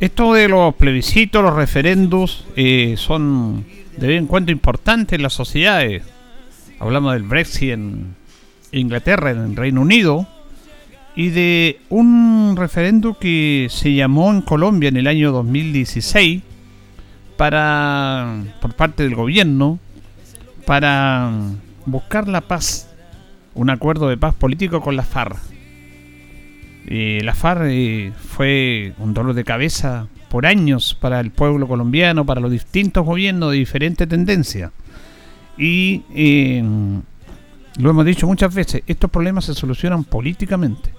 Esto de los plebiscitos, los referendos, eh, son de vez en cuando importantes en las sociedades. Hablamos del Brexit en Inglaterra, en el Reino Unido, y de un referendo que se llamó en Colombia en el año 2016 para por parte del gobierno para buscar la paz, un acuerdo de paz político con la FARC. Eh, la FARC eh, fue un dolor de cabeza por años para el pueblo colombiano, para los distintos gobiernos de diferente tendencia. Y eh, lo hemos dicho muchas veces, estos problemas se solucionan políticamente.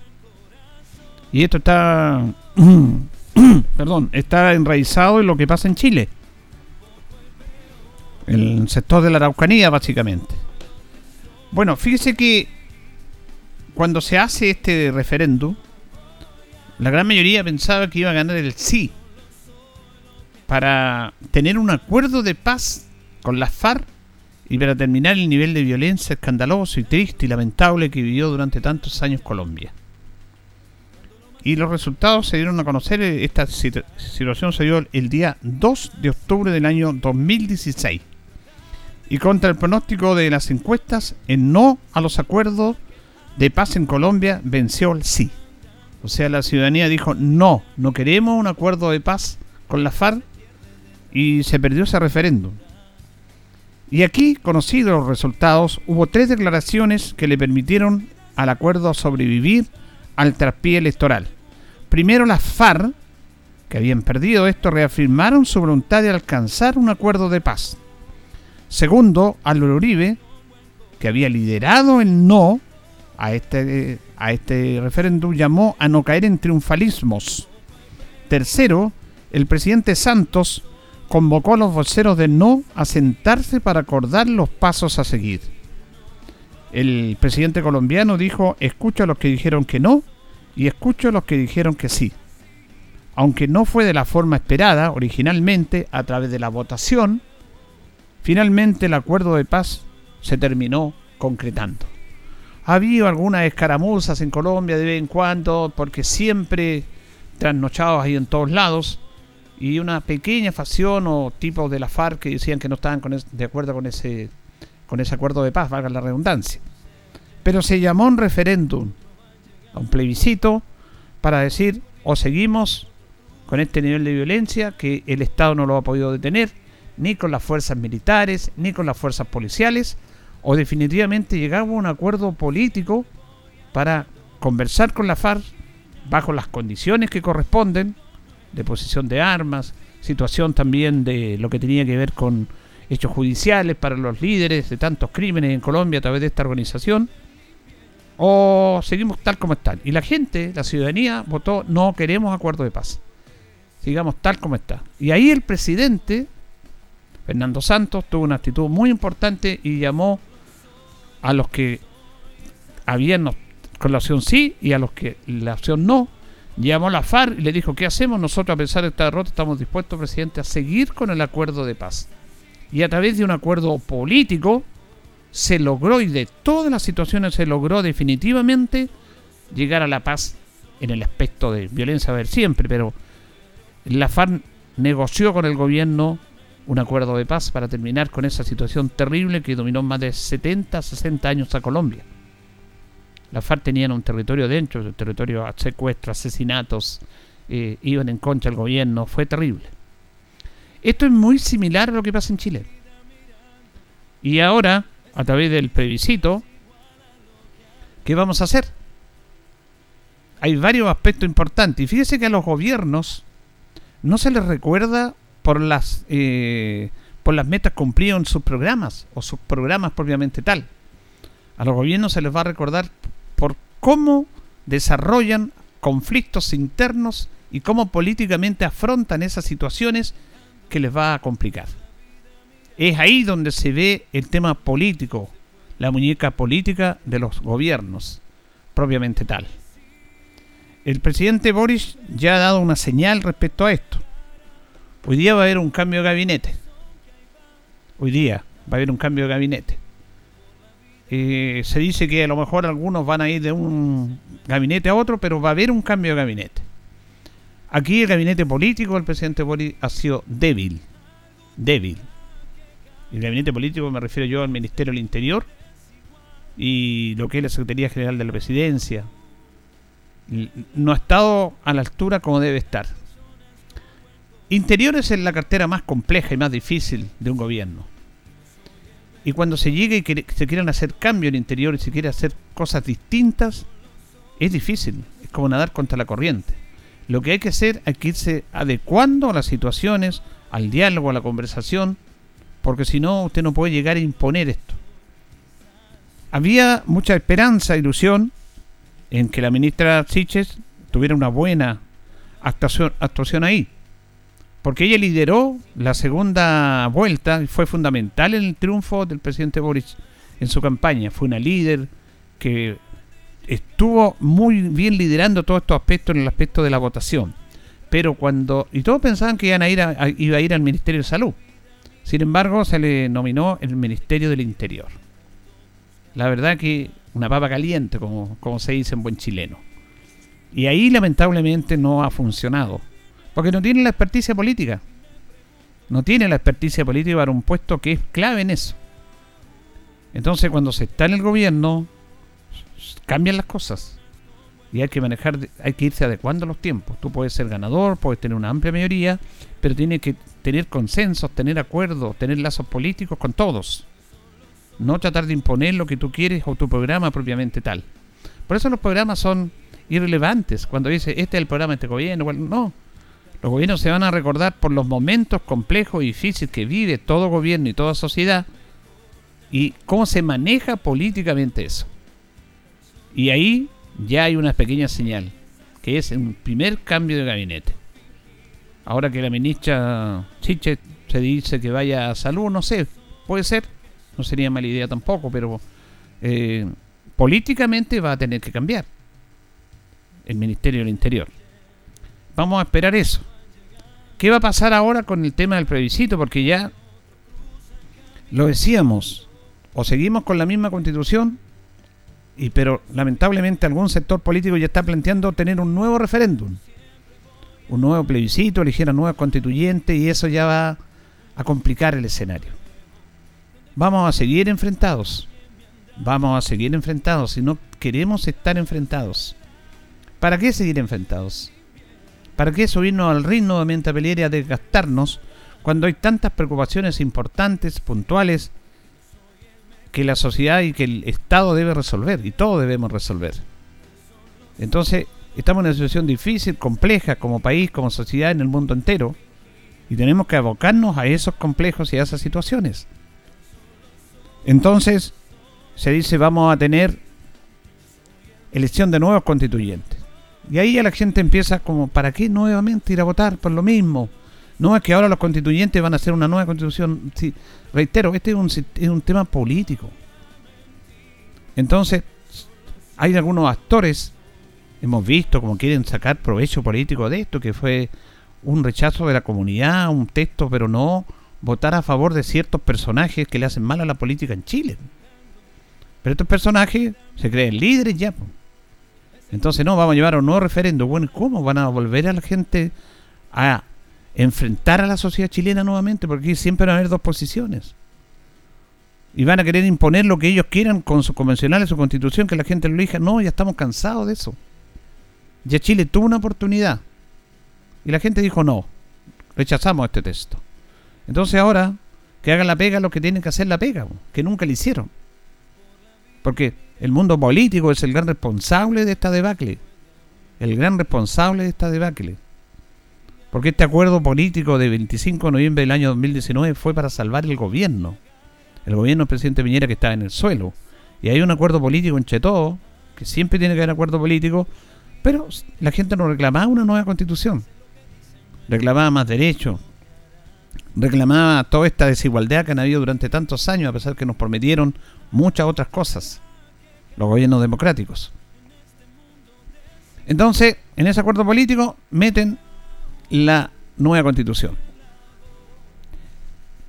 Y esto está, perdón, está enraizado en lo que pasa en Chile. El sector de la Araucanía, básicamente. Bueno, fíjese que cuando se hace este referéndum, la gran mayoría pensaba que iba a ganar el sí para tener un acuerdo de paz con las FARC y para terminar el nivel de violencia escandaloso y triste y lamentable que vivió durante tantos años Colombia. Y los resultados se dieron a conocer, eh, esta situación se dio el día 2 de octubre del año 2016. Y contra el pronóstico de las encuestas, el no a los acuerdos de paz en Colombia venció el sí. O sea, la ciudadanía dijo, no, no queremos un acuerdo de paz con la FARC y se perdió ese referéndum. Y aquí, conocidos los resultados, hubo tres declaraciones que le permitieron al acuerdo sobrevivir al traspié electoral. Primero, las FARC, que habían perdido esto, reafirmaron su voluntad de alcanzar un acuerdo de paz. Segundo, Álvaro Uribe, que había liderado el no a este a este referéndum llamó a no caer en triunfalismos. Tercero, el presidente Santos convocó a los voceros de no a sentarse para acordar los pasos a seguir. El presidente colombiano dijo, escucho a los que dijeron que no y escucho a los que dijeron que sí. Aunque no fue de la forma esperada originalmente a través de la votación, finalmente el acuerdo de paz se terminó concretando. Ha habido algunas escaramuzas en Colombia de vez en cuando, porque siempre trasnochados ahí en todos lados, y una pequeña facción o tipos de la FARC que decían que no estaban de acuerdo con ese, con ese acuerdo de paz, valga la redundancia. Pero se llamó un referéndum, a un plebiscito, para decir o seguimos con este nivel de violencia que el Estado no lo ha podido detener, ni con las fuerzas militares, ni con las fuerzas policiales, o definitivamente llegamos a un acuerdo político para conversar con la FARC bajo las condiciones que corresponden, de posición de armas, situación también de lo que tenía que ver con hechos judiciales para los líderes de tantos crímenes en Colombia a través de esta organización, o seguimos tal como están. Y la gente, la ciudadanía, votó no queremos acuerdo de paz. Sigamos tal como está. Y ahí el presidente, Fernando Santos, tuvo una actitud muy importante y llamó a los que habían con la opción sí y a los que la opción no. Llamó a la FARC y le dijo, ¿qué hacemos? Nosotros, a pesar de esta derrota, estamos dispuestos, presidente, a seguir con el acuerdo de paz. Y a través de un acuerdo político se logró, y de todas las situaciones se logró definitivamente llegar a la paz en el aspecto de violencia, a ver, siempre, pero la FARC negoció con el gobierno un acuerdo de paz para terminar con esa situación terrible que dominó más de 70, 60 años a Colombia. La FARC tenían un territorio dentro, un territorio a secuestros, asesinatos, eh, iban en contra del gobierno, fue terrible. Esto es muy similar a lo que pasa en Chile. Y ahora a través del plebiscito, ¿qué vamos a hacer? Hay varios aspectos importantes. Y fíjese que a los gobiernos no se les recuerda por las, eh, por las metas cumplidas en sus programas o sus programas propiamente tal. A los gobiernos se les va a recordar por cómo desarrollan conflictos internos y cómo políticamente afrontan esas situaciones que les va a complicar. Es ahí donde se ve el tema político, la muñeca política de los gobiernos, propiamente tal. El presidente Boris ya ha dado una señal respecto a esto. Hoy día va a haber un cambio de gabinete. Hoy día va a haber un cambio de gabinete. Eh, se dice que a lo mejor algunos van a ir de un gabinete a otro, pero va a haber un cambio de gabinete. Aquí el gabinete político del presidente Boris ha sido débil. Débil. El gabinete político me refiero yo al Ministerio del Interior y lo que es la Secretaría General de la Presidencia. No ha estado a la altura como debe estar. Interiores es la cartera más compleja y más difícil de un gobierno. Y cuando se llegue y se quieran hacer cambios en interior y se quiere hacer cosas distintas, es difícil. Es como nadar contra la corriente. Lo que hay que hacer es que irse adecuando a las situaciones, al diálogo, a la conversación, porque si no, usted no puede llegar a imponer esto. Había mucha esperanza, ilusión, en que la ministra Siches tuviera una buena actuación, actuación ahí, porque ella lideró la segunda vuelta y fue fundamental en el triunfo del presidente Boris en su campaña. Fue una líder que estuvo muy bien liderando todos estos aspectos en el aspecto de la votación. Pero cuando. Y todos pensaban que iban a ir iba a ir al Ministerio de Salud. Sin embargo, se le nominó el Ministerio del Interior. La verdad que una papa caliente, como, como se dice en buen chileno. Y ahí lamentablemente no ha funcionado. Porque no tiene la experticia política. No tiene la experticia política para un puesto que es clave en eso. Entonces cuando se está en el gobierno, cambian las cosas. Y hay que manejar, hay que irse adecuando a los tiempos. Tú puedes ser ganador, puedes tener una amplia mayoría, pero tiene que tener consensos, tener acuerdos, tener lazos políticos con todos. No tratar de imponer lo que tú quieres o tu programa propiamente tal. Por eso los programas son irrelevantes. Cuando dice, este es el programa de este gobierno, no. Los gobiernos se van a recordar por los momentos complejos y difíciles que vive todo gobierno y toda sociedad y cómo se maneja políticamente eso. Y ahí ya hay una pequeña señal, que es un primer cambio de gabinete. Ahora que la ministra Chiche se dice que vaya a salud, no sé, puede ser, no sería mala idea tampoco, pero eh, políticamente va a tener que cambiar el Ministerio del Interior. Vamos a esperar eso. ¿Qué va a pasar ahora con el tema del plebiscito? Porque ya lo decíamos, o seguimos con la misma constitución y pero lamentablemente algún sector político ya está planteando tener un nuevo referéndum, un nuevo plebiscito, elegir a nueva constituyente y eso ya va a complicar el escenario. Vamos a seguir enfrentados, vamos a seguir enfrentados si no queremos estar enfrentados. ¿Para qué seguir enfrentados? ¿Para qué subirnos al ritmo nuevamente a pelear y a desgastarnos cuando hay tantas preocupaciones importantes, puntuales, que la sociedad y que el Estado debe resolver y todos debemos resolver. Entonces, estamos en una situación difícil, compleja como país, como sociedad en el mundo entero y tenemos que abocarnos a esos complejos y a esas situaciones. Entonces, se dice vamos a tener elección de nuevos constituyentes. Y ahí ya la gente empieza como, ¿para qué nuevamente ir a votar por lo mismo? No es que ahora los constituyentes van a hacer una nueva constitución. Sí, reitero, este es un, es un tema político. Entonces, hay algunos actores, hemos visto como quieren sacar provecho político de esto, que fue un rechazo de la comunidad, un texto, pero no votar a favor de ciertos personajes que le hacen mal a la política en Chile. Pero estos personajes se creen líderes ya. Entonces, no, vamos a llevar a un nuevo referendo. Bueno, ¿cómo van a volver a la gente a enfrentar a la sociedad chilena nuevamente, porque siempre van a haber dos posiciones. Y van a querer imponer lo que ellos quieran con sus convencionales, su constitución, que la gente lo elija. No, ya estamos cansados de eso. Ya Chile tuvo una oportunidad. Y la gente dijo no. Rechazamos este texto. Entonces ahora, que hagan la pega lo que tienen que hacer la pega, que nunca le hicieron. Porque el mundo político es el gran responsable de esta debacle. El gran responsable de esta debacle. Porque este acuerdo político de 25 de noviembre del año 2019 fue para salvar el gobierno. El gobierno del presidente Piñera que estaba en el suelo. Y hay un acuerdo político entre todos, que siempre tiene que haber acuerdo político, pero la gente no reclamaba una nueva constitución. Reclamaba más derechos. Reclamaba toda esta desigualdad que han habido durante tantos años, a pesar que nos prometieron muchas otras cosas. Los gobiernos democráticos. Entonces, en ese acuerdo político meten la nueva constitución.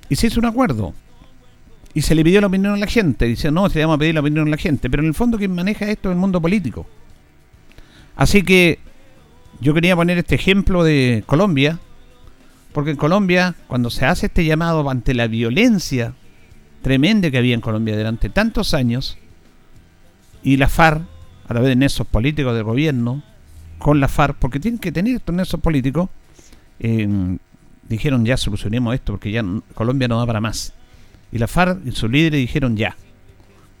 Y se hizo un acuerdo. Y se le pidió la opinión a la gente. Dice, no, se le vamos a pedir la opinión a la gente. Pero en el fondo quien maneja esto es el mundo político. Así que yo quería poner este ejemplo de Colombia. Porque en Colombia, cuando se hace este llamado ante la violencia tremenda que había en Colombia durante tantos años, y la FARC, a través de nexos políticos del gobierno, con la FARC, porque tienen que tener estos nexos políticos, dijeron ya solucionemos esto porque ya Colombia no da para más. Y la FARC y sus líderes dijeron ya,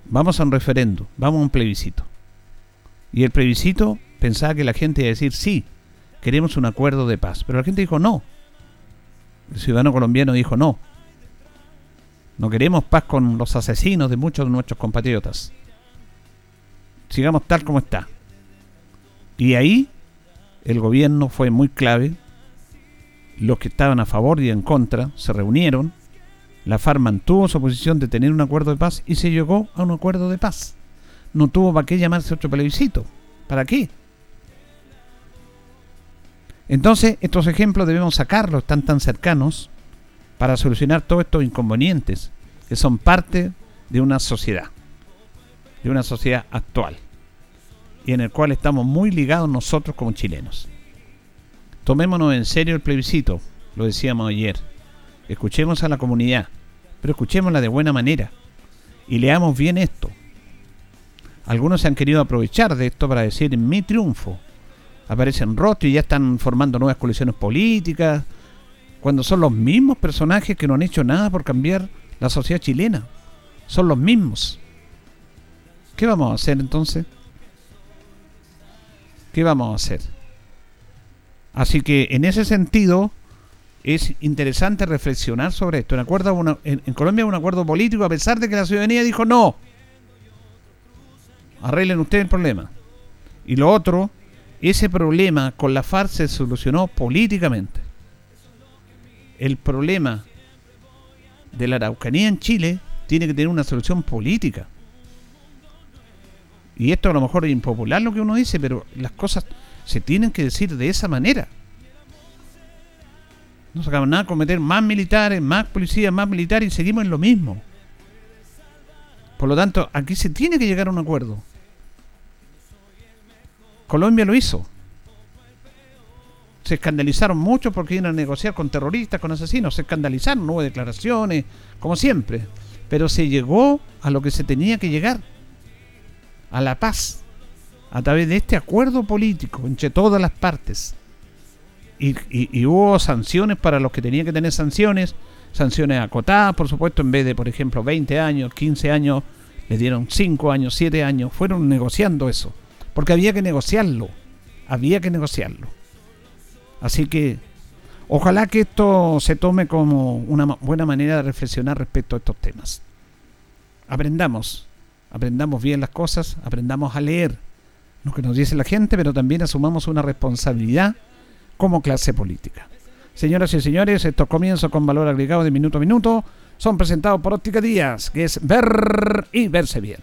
vamos a un referendo, vamos a un plebiscito. Y el plebiscito pensaba que la gente iba a decir sí, queremos un acuerdo de paz. Pero la gente dijo no. El ciudadano colombiano dijo no. No queremos paz con los asesinos de muchos de nuestros compatriotas. Sigamos tal como está. Y ahí el gobierno fue muy clave los que estaban a favor y en contra se reunieron. La FARC mantuvo su posición de tener un acuerdo de paz y se llegó a un acuerdo de paz. No tuvo para qué llamarse otro plebiscito. ¿Para qué? Entonces, estos ejemplos debemos sacarlos, están tan cercanos, para solucionar todos estos inconvenientes que son parte de una sociedad, de una sociedad actual, y en el cual estamos muy ligados nosotros como chilenos. Tomémonos en serio el plebiscito, lo decíamos ayer. Escuchemos a la comunidad, pero escuchémosla de buena manera y leamos bien esto. Algunos se han querido aprovechar de esto para decir mi triunfo. Aparecen rostros y ya están formando nuevas coaliciones políticas, cuando son los mismos personajes que no han hecho nada por cambiar la sociedad chilena. Son los mismos. ¿Qué vamos a hacer entonces? ¿Qué vamos a hacer? Así que en ese sentido es interesante reflexionar sobre esto. En, acuerdo en, en Colombia hay un acuerdo político a pesar de que la ciudadanía dijo no. Arreglen ustedes el problema. Y lo otro, ese problema con la FARC se solucionó políticamente. El problema de la Araucanía en Chile tiene que tener una solución política. Y esto a lo mejor es impopular lo que uno dice, pero las cosas se tienen que decir de esa manera. No sacamos nada con meter más militares, más policías, más militares y seguimos en lo mismo. Por lo tanto, aquí se tiene que llegar a un acuerdo. Colombia lo hizo. Se escandalizaron mucho porque iban a negociar con terroristas, con asesinos. Se escandalizaron, no hubo declaraciones, como siempre. Pero se llegó a lo que se tenía que llegar. A la paz a través de este acuerdo político entre todas las partes. Y, hubo sanciones para los que tenían que tener sanciones, sanciones acotadas, por supuesto, en vez de, por ejemplo, 20 años, 15 años, le dieron 5 años, 7 años, fueron negociando eso, porque había que negociarlo, había que negociarlo. Así que ojalá que esto se tome como una buena manera de reflexionar respecto a estos temas. Aprendamos, aprendamos bien las cosas, aprendamos a leer lo que nos dice la gente, pero también asumamos una responsabilidad como clase política. Señoras y señores, estos comienzos con valor agregado de minuto a minuto son presentados por Óptica Díaz, que es ver y verse bien.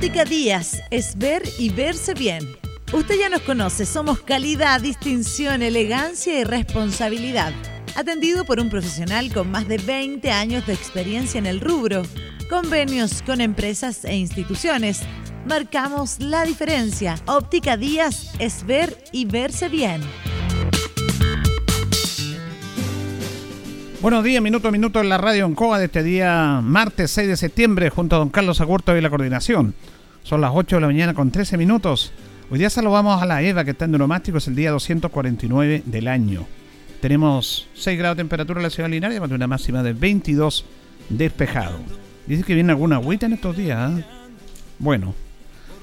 Óptica Díaz es ver y verse bien. Usted ya nos conoce, somos calidad, distinción, elegancia y responsabilidad atendido por un profesional con más de 20 años de experiencia en el rubro, convenios con empresas e instituciones. Marcamos la diferencia. Óptica Díaz es ver y verse bien. Buenos días, minuto a minuto en la radio en Coa de este día martes 6 de septiembre junto a don Carlos Agurto y la coordinación. Son las 8 de la mañana con 13 minutos. Hoy día saludamos a la Eva que está en es el día 249 del año. Tenemos 6 grados de temperatura en la ciudad de Linares, una máxima de 22 despejado. Dice que viene alguna agüita en estos días. ¿ah? Bueno,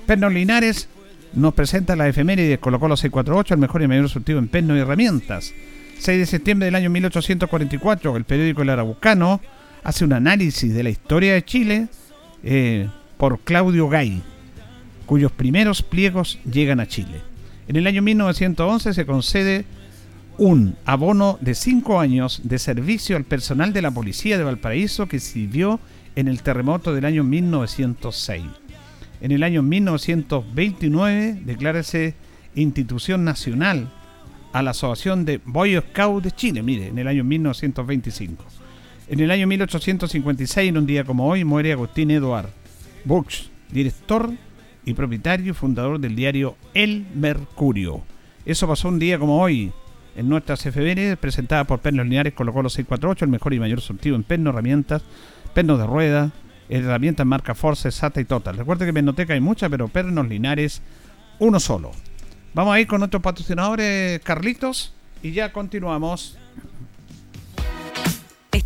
Pernos Linares nos presenta la efeméride Colocó los 648, el mejor y mayor surtido en pernos y herramientas. 6 de septiembre del año 1844, el periódico El Arabucano hace un análisis de la historia de Chile eh, por Claudio Gay, cuyos primeros pliegos llegan a Chile. En el año 1911 se concede un abono de 5 años de servicio al personal de la policía de Valparaíso que sirvió en el terremoto del año 1906. En el año 1929 declárese institución nacional a la Asociación de Boy Scouts de Chile, mire, en el año 1925. En el año 1856, en un día como hoy, muere Agustín Eduard Buch, director y propietario y fundador del diario El Mercurio. Eso pasó un día como hoy, en nuestras efemérides, presentada por Pernos Linares, colocó los 648, el mejor y mayor surtido en pernos, herramientas, pernos de rueda, herramientas marca Force, SATA y Total. Recuerde que en Menoteca hay muchas, pero Pernos Linares, uno solo. Vamos a ir con nuestros patrocinadores, Carlitos, y ya continuamos.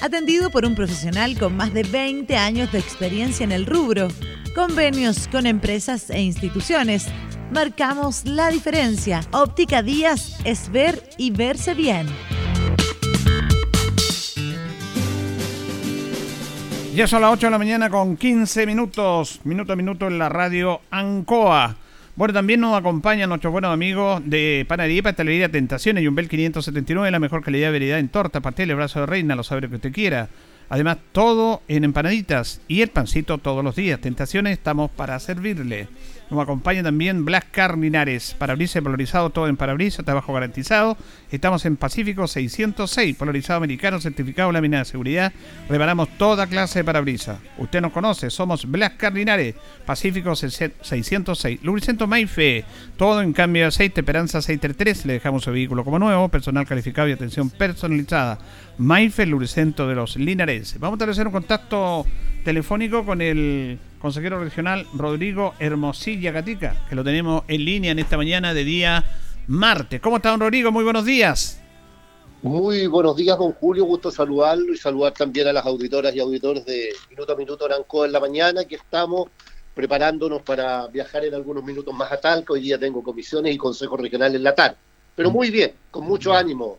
Atendido por un profesional con más de 20 años de experiencia en el rubro, convenios con empresas e instituciones. Marcamos la diferencia. Óptica Díaz es ver y verse bien. Ya son las 8 de la mañana con 15 minutos, minuto a minuto en la radio Ancoa. Bueno, también nos acompañan nuestros buenos amigos de Panadería y Pastelería Tentaciones y un Bel 579, la mejor calidad de veredad en torta, pastel, brazo de reina, lo sabe que usted quiera. Además, todo en empanaditas y el pancito todos los días. Tentaciones, estamos para servirle. Nos acompaña también Black Car Linares, parabrisas polarizado, todo en parabrisas, trabajo garantizado. Estamos en Pacífico 606, polarizado americano, certificado lámina de seguridad. Reparamos toda clase de parabrisas. Usted nos conoce, somos Black Car Linares, Pacífico 606. Lubricento Maife, todo en cambio de aceite, Esperanza 633, le dejamos su vehículo como nuevo, personal calificado y atención personalizada. Maife, lubricento de los linares. Vamos a establecer un contacto telefónico con el consejero regional Rodrigo Hermosilla Gatica, que lo tenemos en línea en esta mañana de día martes. ¿Cómo está, don Rodrigo? Muy buenos días. Muy buenos días, don Julio. Gusto saludarlo y saludar también a las auditoras y auditores de Minuto a Minuto Aranco en la mañana, que estamos preparándonos para viajar en algunos minutos más a Talca. Hoy día tengo comisiones y consejos regionales en la tarde. Pero muy bien, con mucho ánimo,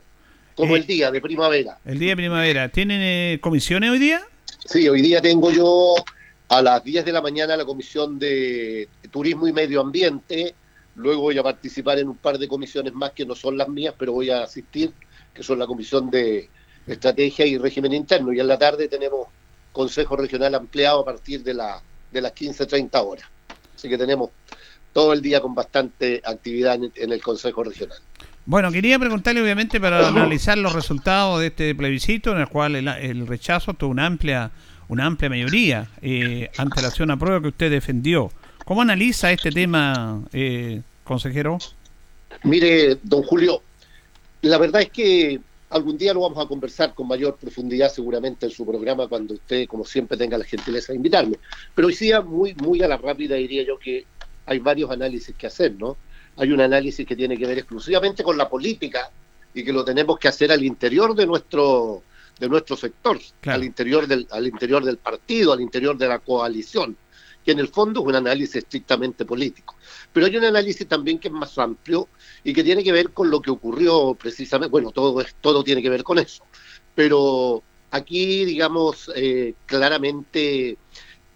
como el día de primavera. El día de primavera. ¿Tienen eh, comisiones hoy día? Sí, hoy día tengo yo a las 10 de la mañana la comisión de Turismo y Medio Ambiente. Luego voy a participar en un par de comisiones más que no son las mías, pero voy a asistir, que son la comisión de Estrategia y Régimen Interno. Y en la tarde tenemos Consejo Regional ampliado a partir de, la, de las 15.30 horas. Así que tenemos todo el día con bastante actividad en, el Consejo Regional. Bueno, quería preguntarle obviamente para analizar los resultados de este plebiscito en el cual el, rechazo tuvo una amplia una amplia mayoría eh, ante la acción a prueba que usted defendió. ¿Cómo analiza este tema, eh, consejero? Mire, don Julio, la verdad es que algún día lo vamos a conversar con mayor profundidad seguramente en su programa cuando usted, como siempre, tenga la gentileza de invitarme. Pero hoy día, muy, muy a la rápida, diría yo que hay varios análisis que hacer, ¿no? Hay un análisis que tiene que ver exclusivamente con la política y que lo tenemos que hacer al interior de nuestro de nuestro sector, al interior del al interior del partido, al interior de la coalición, que en el fondo es un análisis estrictamente político. Pero hay un análisis también que es más amplio y que tiene que ver con lo que ocurrió precisamente, bueno, todo es, todo tiene que ver con eso. Pero aquí, digamos, eh, claramente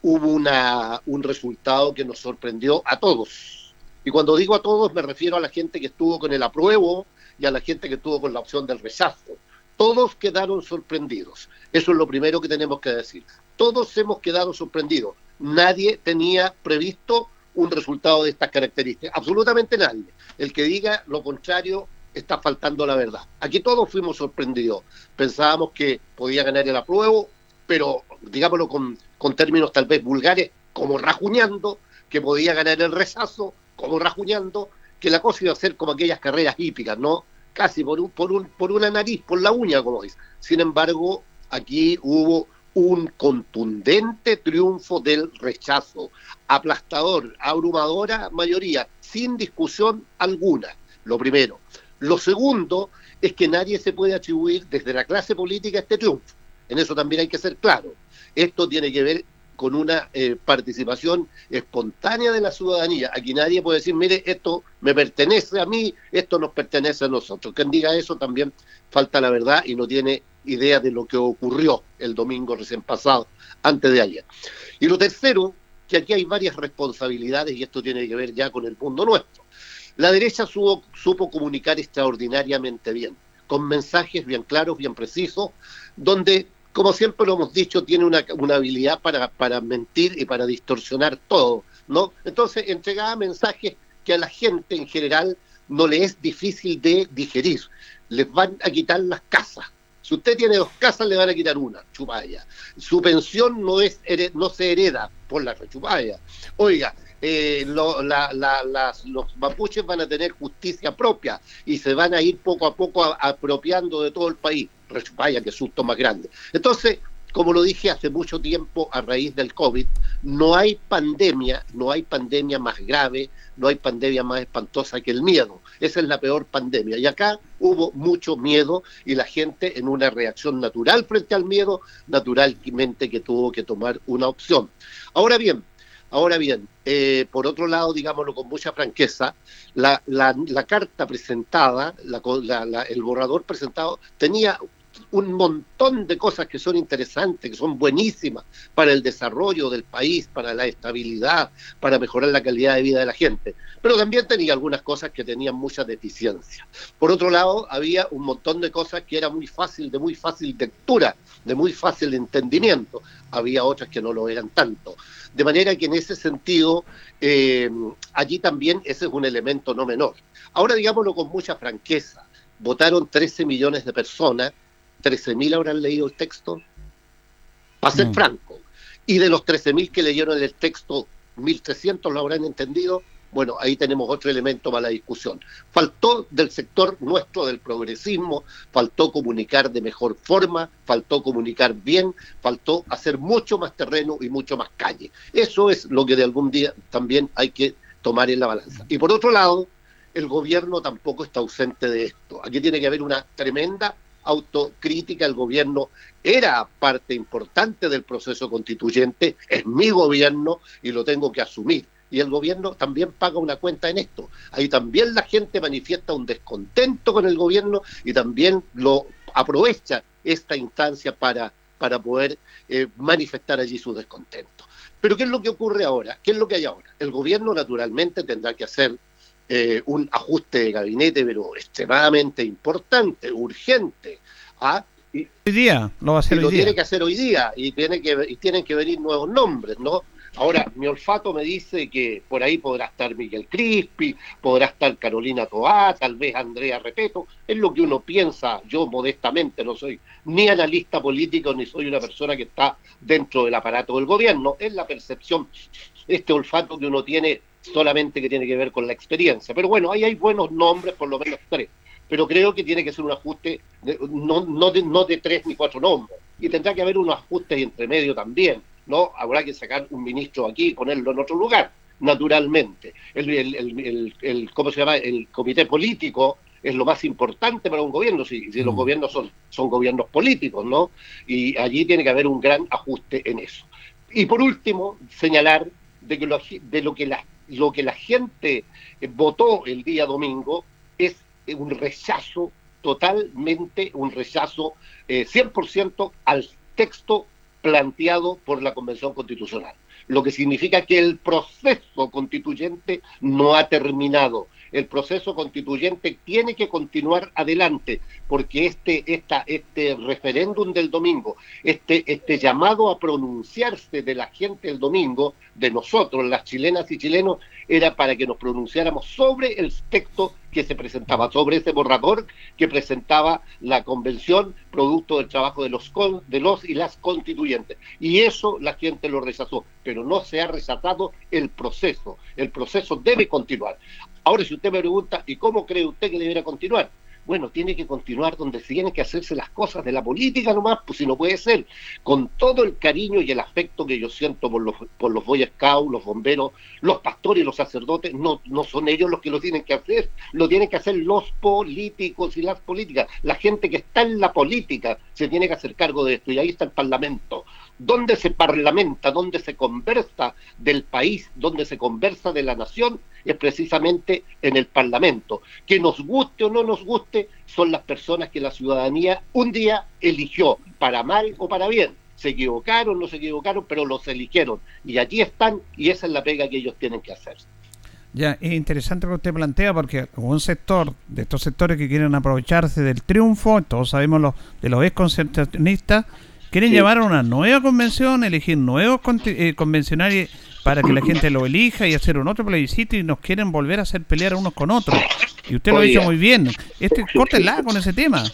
hubo una, un resultado que nos sorprendió a todos. Y cuando digo a todos me refiero a la gente que estuvo con el apruebo y a la gente que estuvo con la opción del rechazo. Todos quedaron sorprendidos. Eso es lo primero que tenemos que decir. Todos hemos quedado sorprendidos. Nadie tenía previsto un resultado de estas características. Absolutamente nadie. El que diga lo contrario está faltando la verdad. Aquí todos fuimos sorprendidos. Pensábamos que podía ganar el apruebo, pero digámoslo con, con términos tal vez vulgares, como rajuñando, que podía ganar el rechazo, como rajuñando, que la cosa iba a ser como aquellas carreras hípicas, ¿no? Casi por, un, por, un, por una nariz, por la uña, como dice. Sin embargo, aquí hubo un contundente triunfo del rechazo, aplastador, abrumadora mayoría, sin discusión alguna, lo primero. Lo segundo es que nadie se puede atribuir desde la clase política este triunfo. En eso también hay que ser claro. Esto tiene que ver con una eh, participación espontánea de la ciudadanía. Aquí nadie puede decir, mire, esto me pertenece a mí, esto nos pertenece a nosotros. Quien diga eso también falta la verdad y no tiene idea de lo que ocurrió el domingo recién pasado, antes de ayer. Y lo tercero, que aquí hay varias responsabilidades y esto tiene que ver ya con el mundo nuestro. La derecha supo comunicar extraordinariamente bien, con mensajes bien claros, bien precisos, donde como siempre lo hemos dicho, tiene una, habilidad para, para mentir y para distorsionar todo, ¿no? Entonces entregaba mensajes que a la gente en general no le es difícil de digerir. Les van a quitar las casas. Si usted tiene dos casas, le van a quitar una, chupaya. Su pensión no, es, no se hereda por la rechupaya. Oiga, eh, los mapuches van a tener justicia propia y se van a ir poco a poco apropiando de todo el país. Vaya, qué susto más grande. Entonces, como lo dije hace mucho tiempo a raíz del COVID, no hay pandemia, no hay pandemia más grave, no hay pandemia más espantosa que el miedo. Esa es la peor pandemia. Y acá hubo mucho miedo y la gente en una reacción natural frente al miedo, naturalmente que tuvo que tomar una opción. Ahora bien, Ahora bien, eh, por otro lado, digámoslo con mucha franqueza, la, carta presentada, el borrador presentado, tenía un montón de cosas que son interesantes, que son buenísimas para el desarrollo del país, para la estabilidad, para mejorar la calidad de vida de la gente. Pero también tenía algunas cosas que tenían mucha deficiencia. Por otro lado, había un montón de cosas que era muy fácil, de muy fácil lectura, de muy fácil entendimiento. Había otras que no lo eran tanto. De manera que en ese sentido, eh, allí también ese es un elemento no menor. Ahora digámoslo con mucha franqueza, votaron 13 millones de personas, 13 mil habrán leído el texto, para ser mm. franco, y de los 13 mil que leyeron el texto, 1.300 lo habrán entendido, bueno, ahí tenemos otro elemento para la discusión. Faltó del sector nuestro, del progresismo, faltó comunicar de mejor forma, faltó comunicar bien, faltó hacer mucho más terreno y mucho más calle. Eso es lo que de algún día también hay que tomar en la balanza. Y por otro lado, el gobierno tampoco está ausente de esto. Aquí tiene que haber una tremenda autocrítica. El gobierno era parte importante del proceso constituyente, es mi gobierno y lo tengo que asumir y el gobierno también paga una cuenta en esto. Ahí también la gente manifiesta un descontento con el gobierno y también lo aprovecha esta instancia para, para poder eh, manifestar allí su descontento. Pero ¿qué es lo que ocurre ahora? ¿Qué es lo que hay ahora? El gobierno naturalmente tendrá que hacer eh, un ajuste de gabinete, pero extremadamente importante, urgente. ¿ah? hoy día, lo va a hacer y lo tiene que hacer hoy día y, tiene que, y tienen que venir nuevos nombres, ¿no? Ahora, mi olfato me dice que por ahí podrá estar Miguel Crispi, podrá estar Carolina Toá, tal vez Andrea Repeto, es lo que uno piensa, yo modestamente no soy ni analista político ni soy una persona que está dentro del aparato del gobierno, es la percepción, este olfato que uno tiene solamente que tiene que ver con la experiencia. Pero bueno, ahí hay buenos nombres, por lo menos tres. Pero creo que tiene que ser un ajuste no, no, de, no de tres ni cuatro nombres. Y tendrá que haber unos ajustes entre medio también ¿no? Habrá que sacar un ministro aquí y ponerlo en otro lugar, naturalmente. El, el, el, ¿Cómo se llama? El comité político es lo más importante para un gobierno, si, si los mm. gobiernos son, son gobiernos políticos, ¿no? Y allí tiene que haber un gran ajuste en eso. Y por último, señalar de que lo, de lo que la, lo que la gente votó el día domingo es un rechazo totalmente, un rechazo eh, 100% al texto planteado por la Convención Constitucional. lo que significa que el proceso constituyente no ha terminado el proceso constituyente tiene que continuar adelante, porque este, esta, este referéndum del domingo, este, este llamado a pronunciarse de la gente el domingo, de nosotros, las chilenas y chilenos, era para que nos pronunciáramos sobre el texto que se presentaba, sobre ese borrador que presentaba la convención, producto del trabajo de los, de los y las constituyentes. Y eso la gente lo rechazó, pero no se ha rechazado el proceso. El proceso debe continuar. Ahora, si usted me pregunta, ¿y cómo cree usted que debería continuar? Bueno, tiene que continuar donde tienen que hacerse las cosas de la política nomás, pues si no puede ser, con todo el cariño y el afecto que yo siento por los, por los Boy Scouts, los bomberos, los pastores y los sacerdotes, no, no son ellos los que lo tienen que hacer, lo tienen que hacer los políticos y las políticas. La gente que está en la política se tiene que hacer cargo de esto, y ahí está el Parlamento. Donde se parlamenta, donde se conversa del país, donde se conversa de la nación, es precisamente en el Parlamento. Que nos guste o no nos guste, son las personas que la ciudadanía un día eligió, para mal o para bien. Se equivocaron, no se equivocaron, pero los eligieron. Y allí están, y esa es la pega que ellos tienen que hacer. Ya, es interesante lo que usted plantea porque un sector de estos sectores que quieren aprovecharse del triunfo, todos sabemos los de los ex concentracionistas, Quieren llevar a una nueva convención, elegir nuevos eh, convencionales para que la gente lo elija y hacer un otro plebiscito y nos quieren volver a hacer pelear unos con otros. Y usted lo ha dicho muy bien. Este, córtela con ese tema.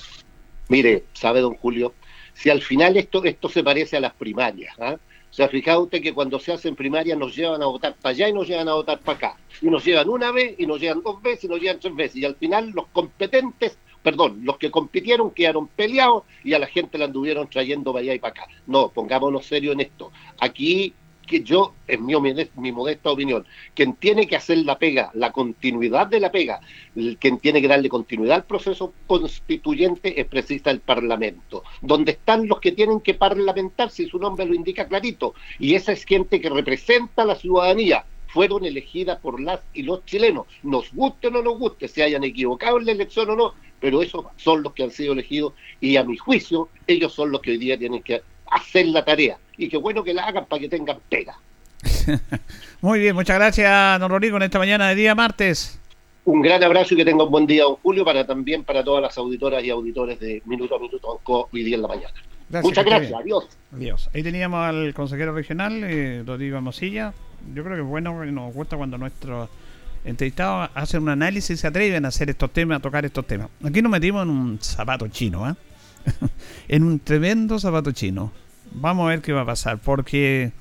Mire, sabe don Julio, si al final esto, esto se parece a las primarias, ¿ah? O sea, fijado usted que cuando se hacen primarias nos llevan a votar para allá y nos llevan a votar para acá. Y nos llevan una vez, y nos llevan dos veces, y nos llevan tres veces. Y al final los competentes perdón, los que compitieron quedaron peleados y a la gente la anduvieron trayendo para allá y para acá. No, pongámonos serio en esto. Aquí que yo, en mi, mi, modesta opinión, quien tiene que hacer la pega, la continuidad de la pega, quien tiene que darle continuidad al proceso constituyente es precisa el Parlamento, donde están los que tienen que parlamentar, si su nombre lo indica clarito, y esa es gente que representa a la ciudadanía, fueron elegidas por las y los chilenos, nos guste o no nos guste, se hayan equivocado en la elección o no, pero esos son los que han sido elegidos y a mi juicio ellos son los que hoy día tienen que hacer la tarea y qué bueno que la hagan para que tengan pega. Muy bien, muchas gracias, don Rodrigo, en esta mañana de día martes. Un gran abrazo y que tenga un buen día, don Julio, para también para todas las auditoras y auditores de Minuto a Minuto hoy día en la mañana. Muchas gracias, adiós. Adiós. Ahí teníamos al consejero regional, eh, Rodrigo Mosilla. Yo creo que es bueno, nos gusta cuando nuestros entrevistados hacen un análisis y se atreven a hacer estos temas, a tocar estos temas. Aquí nos metimos en un zapato chino, ¿eh? en un tremendo zapato chino. Vamos a ver qué va a pasar, porque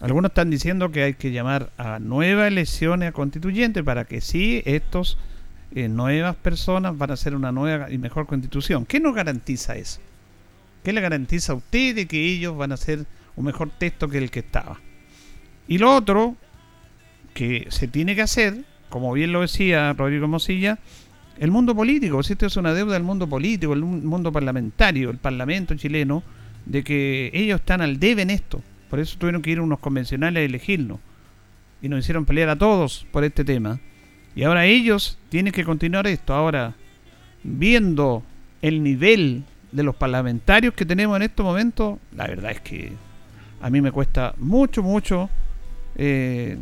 algunos están diciendo que hay que llamar a nuevas elecciones a constituyentes para que sí estos eh, nuevas personas van a hacer una nueva y mejor constitución. ¿Qué nos garantiza eso? ¿Qué le garantiza a usted de que ellos van a hacer un mejor texto que el que estaba? Y lo otro que se tiene que hacer, como bien lo decía Rodrigo Mosilla, el mundo político, si esto es una deuda del mundo político, el mundo parlamentario, el parlamento chileno, de que ellos están al debe en esto. Por eso tuvieron que ir unos convencionales a elegirnos. Y nos hicieron pelear a todos por este tema. Y ahora ellos tienen que continuar esto. Ahora, viendo el nivel de los parlamentarios que tenemos en estos momentos, la verdad es que a mí me cuesta mucho, mucho eh,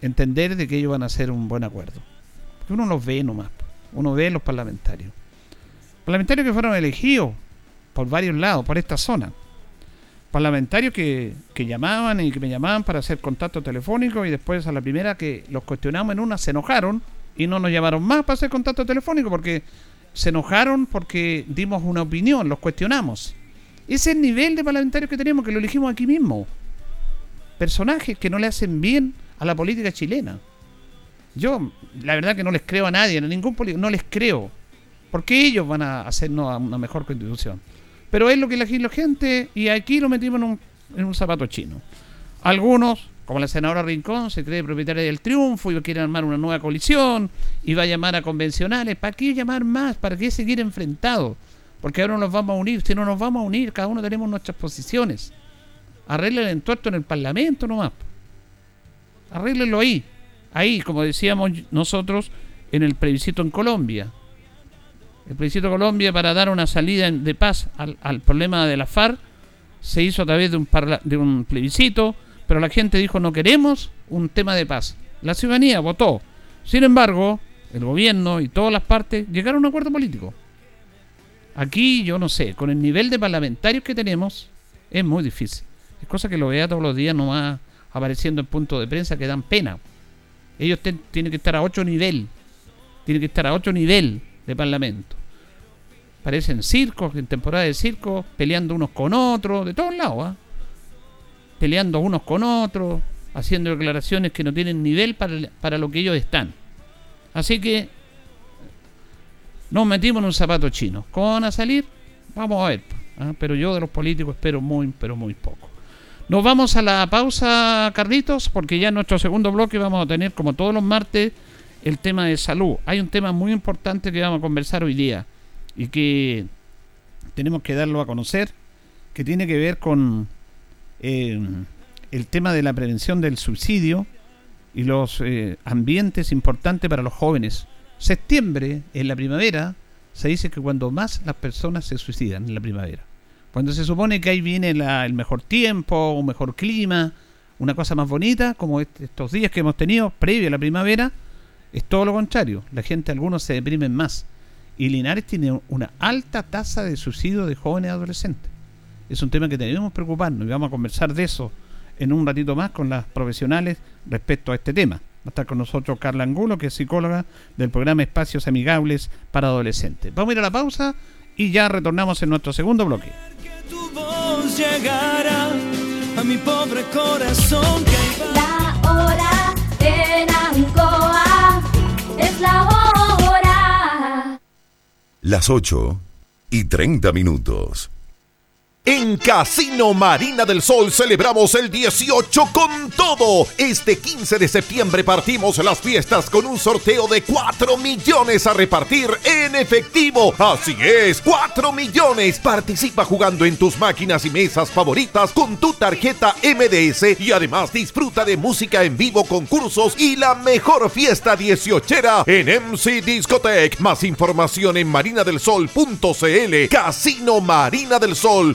entender de que ellos van a hacer un buen acuerdo. Porque uno los ve nomás, uno ve los parlamentarios. Parlamentarios que fueron elegidos por varios lados, por esta zona. Parlamentarios que, que llamaban y que me llamaban para hacer contacto telefónico y después a la primera que los cuestionamos en una se enojaron y no nos llamaron más para hacer contacto telefónico porque se enojaron porque dimos una opinión, los cuestionamos. Ese es el nivel de parlamentarios que tenemos, que lo elegimos aquí mismo. Personajes que no le hacen bien a la política chilena. Yo, la verdad que no les creo a nadie, a ningún político, no les creo. Porque ellos van a hacernos una mejor constitución. Pero es lo que elegí la gente y aquí lo metimos en un, en un zapato chino. Algunos, como la senadora Rincón, se cree propietaria del triunfo y quiere armar una nueva coalición y va a llamar a convencionales. ¿Para qué llamar más? ¿Para qué seguir enfrentados? Porque ahora nos vamos a unir. Si no nos vamos a unir, cada uno tenemos nuestras posiciones. Arreglen el entuerto en el Parlamento nomás. Arréglenlo ahí. Ahí, como decíamos nosotros, en el plebiscito en Colombia. El plebiscito Colombia para dar una salida de paz al, problema de la FARC se hizo a través de un, de un plebiscito pero la gente dijo no queremos un tema de paz. La ciudadanía votó. Sin embargo, el gobierno y todas las partes llegaron a un acuerdo político. Aquí yo no sé, con el nivel de parlamentarios que tenemos, es muy difícil. Es cosa que lo vea todos los días nomás apareciendo en puntos de prensa que dan pena. Ellos tienen que estar a otro nivel. Tienen que estar a otro nivel de parlamento. Parecen circos, en temporada de circo, peleando unos con otros, de todos lados. ¿ah? Peleando unos con otros, haciendo declaraciones que no tienen nivel para, para lo que ellos están. Así que nos metimos en un zapato chino. ¿Cómo van a salir? Vamos a ver. ¿ah? Pero yo de los políticos espero muy, pero muy poco. Nos vamos a la pausa, Carlitos, porque ya en nuestro segundo bloque vamos a tener, como todos los martes, el tema de salud. Hay un tema muy importante que vamos a conversar hoy día y que tenemos que darlo a conocer, que tiene que ver con eh, el tema de la prevención del suicidio y los eh, ambientes importantes para los jóvenes. Septiembre, en la primavera, se dice que cuando más las personas se suicidan en la primavera. Cuando se supone que ahí viene el mejor tiempo, un mejor clima, una cosa más bonita, como estos días que hemos tenido previo a la primavera, es todo lo contrario. La gente, algunos se deprimen más. Y Linares tiene una alta tasa de suicidio de jóvenes adolescentes. Es un tema que debemos preocuparnos y vamos a conversar de eso en un ratito más con las profesionales respecto a este tema. Va a estar con nosotros Carla Angulo, que es psicóloga del programa Espacios Amigables para Adolescentes. Vamos a ir a la pausa y ya retornamos en nuestro segundo bloque. a mi pobre corazón. La Las 8 y 30 minutos. En Casino Marina del Sol celebramos el 18 con todo. Este 15 de septiembre partimos las fiestas con un sorteo de 4 millones a repartir en efectivo. Así es, 4 millones. Participa jugando en tus máquinas y mesas favoritas con tu tarjeta MDS y además disfruta de música en vivo, concursos y la mejor fiesta dieciochera en MC Discotech. Más información en marinadelsol.cl. Casino Marina del Sol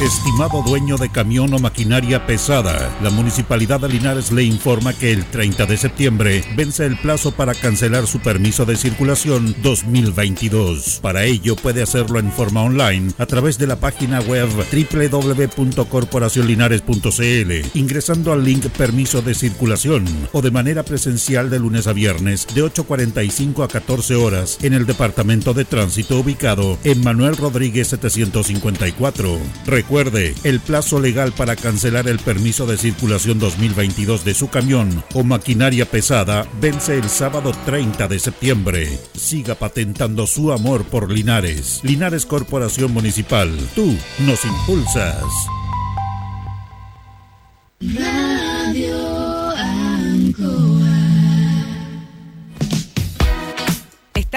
Estimado dueño de camión o maquinaria pesada, la Municipalidad de Linares le informa que el 30 de septiembre vence el plazo para cancelar su permiso de circulación 2022. Para ello puede hacerlo en forma online a través de la página web www.corporacionlinares.cl, ingresando al link permiso de circulación o de manera presencial de lunes a viernes de 8.45 a 14 horas en el Departamento de Tránsito ubicado en Manuel Rodríguez 754. Recuerde, el plazo legal para cancelar el permiso de circulación 2022 de su camión o maquinaria pesada vence el sábado 30 de septiembre. Siga patentando su amor por Linares. Linares Corporación Municipal. Tú nos impulsas.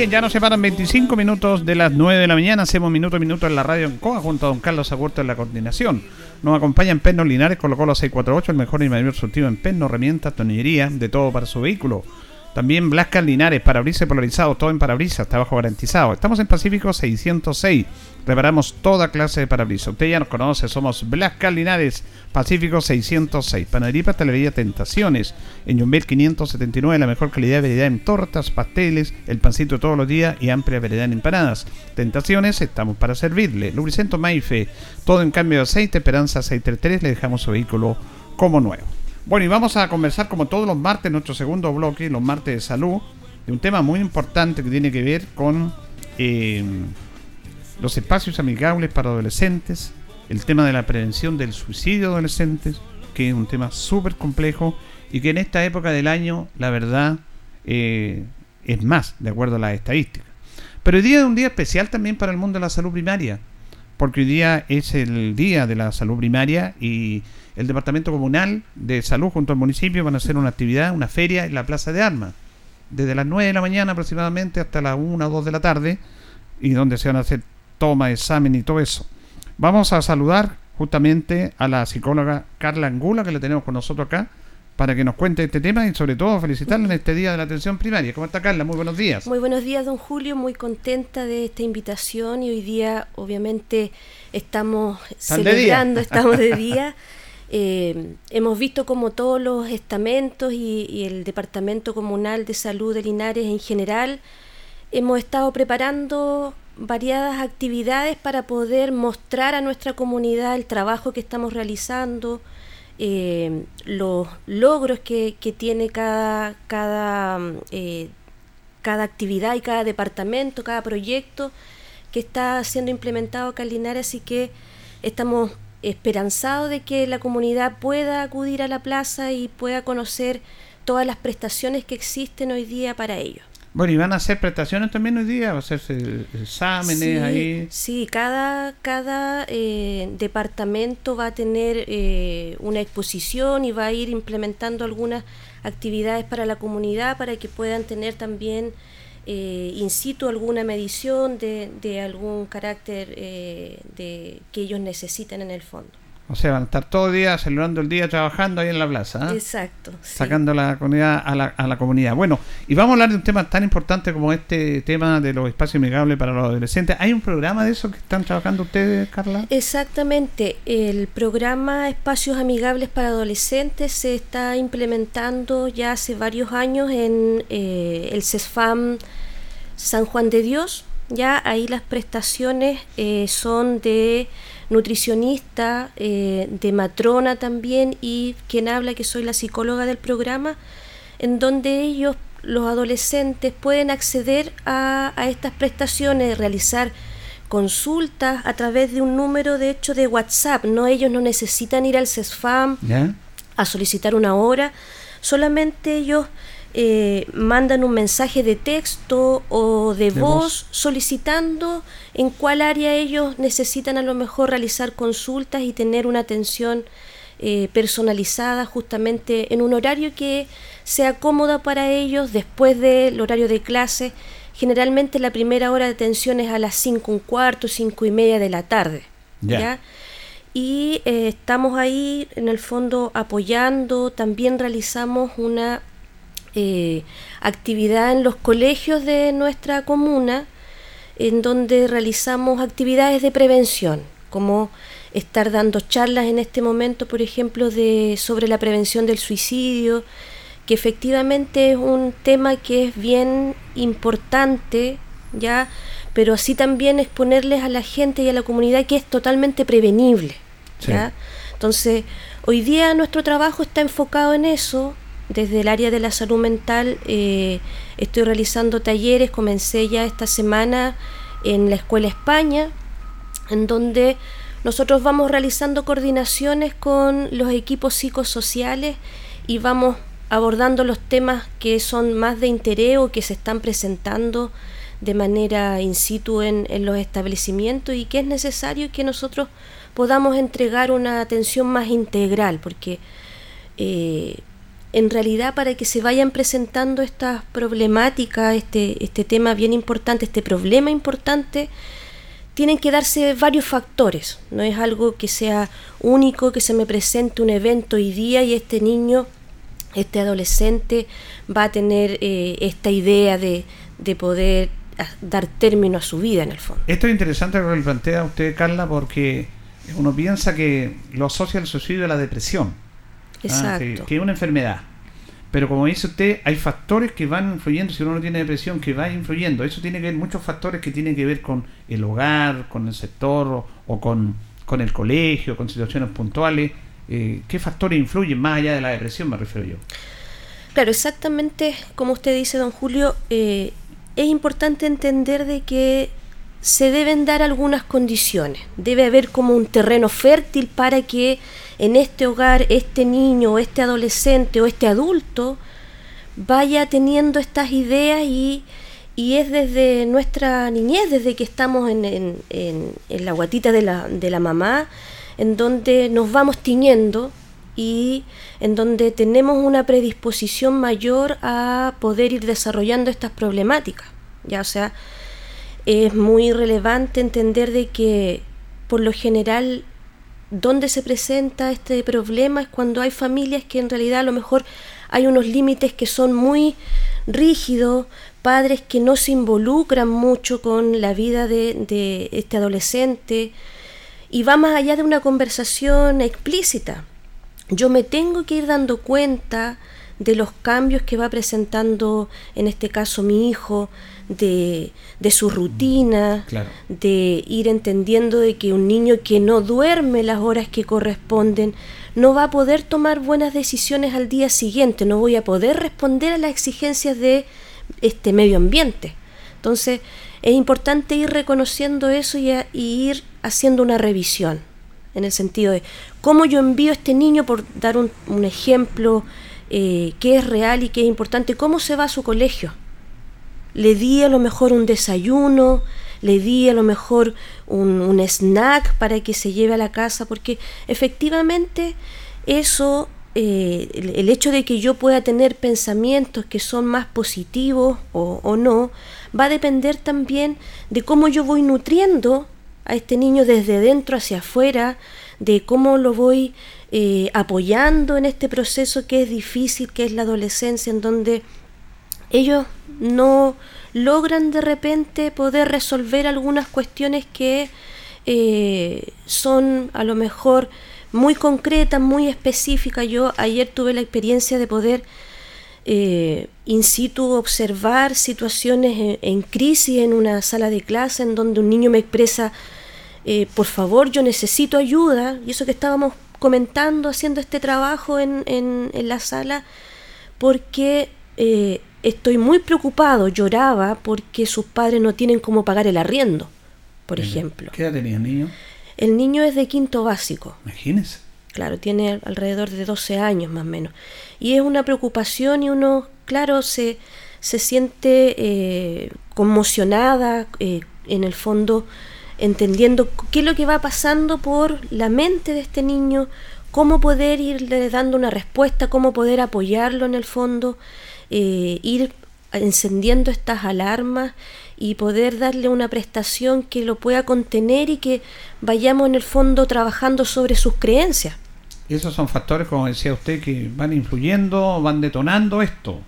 Bien, ya nos separan 25 minutos de las 9 de la mañana. Hacemos minuto a minuto en la radio en Coa junto a don Carlos Agurto en la coordinación. Nos acompaña en Perno Linares, colocó los 648, el mejor y mayor surtido en Perno, herramientas, tonillería, de todo para su vehículo. También Blascar Linares, parabrisas polarizados, todo en parabrisas, trabajo garantizado. Estamos en Pacífico 606. Reparamos toda clase de parabrisas. Usted ya nos conoce, somos Blascar Linares, Pacífico 606. Panadería Pastelería Tentaciones. En Yumbel 579, la mejor calidad de variedad en tortas, pasteles, el pancito todos los días y amplia variedad en empanadas. Tentaciones, estamos para servirle. Lubricento Maife, todo en cambio de aceite, Esperanza 633, le dejamos su vehículo como nuevo. Bueno, y vamos a conversar como todos los martes, nuestro segundo bloque, los martes de salud, de un tema muy importante que tiene que ver con eh, los espacios amigables para adolescentes, el tema de la prevención del suicidio de adolescentes, que es un tema súper complejo y que en esta época del año, la verdad, eh, es más, de acuerdo a las estadísticas. Pero hoy día es un día especial también para el mundo de la salud primaria, porque hoy día es el día de la salud primaria y el Departamento Comunal de Salud junto al municipio van a hacer una actividad, una feria en la Plaza de Armas, desde las 9 de la mañana aproximadamente hasta las 1 o 2 de la tarde, y donde se van a hacer toma, examen y todo eso. Vamos a saludar justamente a la psicóloga Carla Angula, que la tenemos con nosotros acá, para que nos cuente este tema y sobre todo felicitarla en este Día de la Atención Primaria. ¿Cómo está Carla? Muy buenos días. Muy buenos días, don Julio. Muy contenta de esta invitación y hoy día obviamente estamos celebrando, estamos de día. Eh, hemos visto como todos los estamentos y, el Departamento Comunal de Salud de Linares en general hemos estado preparando variadas actividades para poder mostrar a nuestra comunidad el trabajo que estamos realizando, eh, los logros que, tiene cada, cada, eh, cada actividad y cada departamento, cada proyecto que está siendo implementado acá en Linares, así que estamos esperanzado de que la comunidad pueda acudir a la plaza y pueda conocer todas las prestaciones que existen hoy día para ellos. Bueno, y van a hacer prestaciones también hoy día, va a hacerse exámenes ahí. Sí, cada, cada eh, departamento va a tener eh, una exposición y va a ir implementando algunas actividades para la comunidad para que puedan tener también eh, in situ alguna medición de, de algún carácter eh, de, que ellos necesiten en el fondo. O sea, van a estar todo el día celebrando el día trabajando ahí en la plaza. ¿ah? Exacto. Sacando la comunidad a la, a la comunidad. Bueno, y vamos a hablar de un tema tan importante como este tema de los espacios amigables para los adolescentes. ¿Hay un programa de eso que están trabajando ustedes, Carla? Exactamente. El programa Espacios Amigables para Adolescentes se está implementando ya hace varios años en eh, el CESFAM San Juan de Dios. Ya ahí las prestaciones eh, son de nutricionista, eh, de matrona también y quien habla que soy la psicóloga del programa, en donde ellos, los adolescentes, pueden acceder a, estas prestaciones, realizar consultas a través de un número de hecho de WhatsApp, no ellos no necesitan ir al CESFAM a solicitar una hora, solamente ellos eh, mandan un mensaje de texto o de, voz, solicitando en cuál área ellos necesitan a lo mejor realizar consultas y tener una atención eh, personalizada justamente en un horario que sea cómoda para ellos después del horario de clase. Generalmente la primera hora de atención es a las 5 un cuarto, 5 y media de la tarde. ¿ya? Y eh, estamos ahí en el fondo apoyando, también realizamos una eh, actividad en los colegios de nuestra comuna, en donde realizamos actividades de prevención, como estar dando charlas en este momento, por ejemplo, de, sobre la prevención del suicidio, que efectivamente es un tema que es bien importante, ¿ya? pero así también exponerles a la gente y a la comunidad que es totalmente prevenible. ¿ya? Entonces, hoy día nuestro trabajo está enfocado en eso. Desde el área de la salud mental eh, estoy realizando talleres, comencé ya esta semana en la Escuela España, en donde nosotros vamos realizando coordinaciones con los equipos psicosociales y vamos abordando los temas que son más de interés o que se están presentando de manera in situ en, los establecimientos y que es necesario que nosotros podamos entregar una atención más integral, porque eh, en realidad para que se vayan presentando estas problemáticas, este, este tema bien importante, este problema importante, tienen que darse varios factores, no es algo que sea único, que se me presente un evento hoy día y este niño, este adolescente va a tener eh, esta idea de, de poder dar término a su vida en el fondo. Esto es interesante lo que plantea usted, Carla, porque uno piensa que lo asocia al suicidio a la depresión. ¿Ah? Exacto. que, es una enfermedad. Pero como dice usted, hay factores que van influyendo, si uno no tiene depresión, que va influyendo. Eso tiene que ver, muchos factores que tienen que ver con el hogar, con el sector o, con, con, el colegio, con situaciones puntuales. Eh, ¿Qué factores influyen más allá de la depresión, me refiero yo? Claro, exactamente como usted dice, don Julio, eh, es importante entender de que se deben dar algunas condiciones. Debe haber como un terreno fértil para que en este hogar este niño o este adolescente o este adulto vaya teniendo estas ideas y, es desde nuestra niñez, desde que estamos en, en, la guatita de la, de la mamá, en donde nos vamos tiñendo y en donde tenemos una predisposición mayor a poder ir desarrollando estas problemáticas. Ya, o sea, es muy relevante entender de que por lo general donde se presenta este problema es cuando hay familias que en realidad a lo mejor hay unos límites que son muy rígidos, padres que no se involucran mucho con la vida de, de este adolescente y va más allá de una conversación explícita. Yo me tengo que ir dando cuenta de los cambios que va presentando, en este caso, mi hijo, de, su rutina, de ir entendiendo de que un niño que no duerme las horas que corresponden no va a poder tomar buenas decisiones al día siguiente, no voy a poder responder a las exigencias de este medio ambiente. Entonces, es importante ir reconociendo eso y ir haciendo una revisión en el sentido de cómo yo envío a este niño, por dar un, ejemplo eh, que es real y que es importante, cómo se va a su colegio. Le di a lo mejor un desayuno, le di a lo mejor un, snack para que se lleve a la casa, porque efectivamente eso, eh, el, hecho de que yo pueda tener pensamientos que son más positivos o, no, va a depender también de cómo yo voy nutriendo a este niño desde dentro hacia afuera, de cómo lo voy eh, apoyando en este proceso que es difícil, que es la adolescencia, en donde ellos no logran de repente poder resolver algunas cuestiones que eh, son a lo mejor muy concretas, muy específicas. Yo ayer tuve la experiencia de poder eh, in situ observar situaciones en, crisis en una sala de clase en donde un niño me expresa eh, por favor, yo necesito ayuda, y eso que estábamos comentando, haciendo este trabajo en, en, la sala, porque estoy muy preocupado, lloraba porque sus padres no tienen cómo pagar el arriendo, por ejemplo. ¿Qué edad tenía el niño? El niño es de quinto básico. Imagínese. Claro, tiene alrededor de 12 años más o menos. Y es una preocupación y uno, claro, se, se siente eh, conmocionada, en el fondo entendiendo qué es lo que va pasando por la mente de este niño, cómo poder irle dando una respuesta, cómo poder apoyarlo en el fondo, eh, ir encendiendo estas alarmas y poder darle una prestación que lo pueda contener y que vayamos en el fondo trabajando sobre sus creencias. Esos son factores, como decía usted, que van influyendo, van detonando esto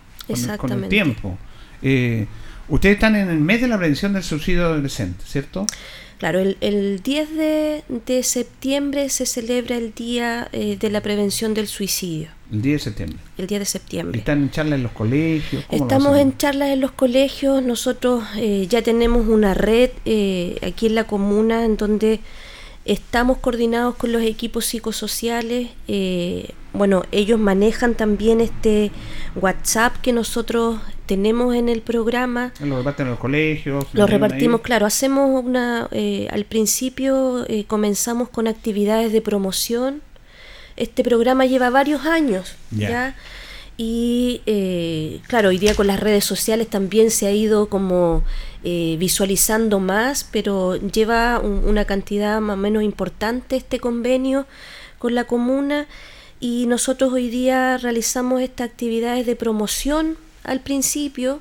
con, el, tiempo. Eh, ustedes están en el mes de la prevención del suicidio adolescente, ¿cierto? Claro, el, 10 de, septiembre se celebra el Día eh, de la Prevención del Suicidio. El 10 de septiembre. El 10 de septiembre. ¿Están en charlas en los colegios? Estamos en charlas en los colegios. Nosotros eh, ya tenemos una red eh, aquí en la comuna en donde estamos coordinados con los equipos psicosociales. bueno, ellos manejan también este WhatsApp que nosotros tenemos en el programa. Lo reparten en los colegios. Lo repartimos, claro. Hacemos una. Eh, al principio eh, comenzamos con actividades de promoción. Este programa lleva varios años, ¿ya? Y eh, claro, hoy día con las redes sociales también se ha ido como visualizando más, pero lleva una cantidad más o menos importante este convenio con la comuna y nosotros hoy día realizamos estas actividades de promoción al principio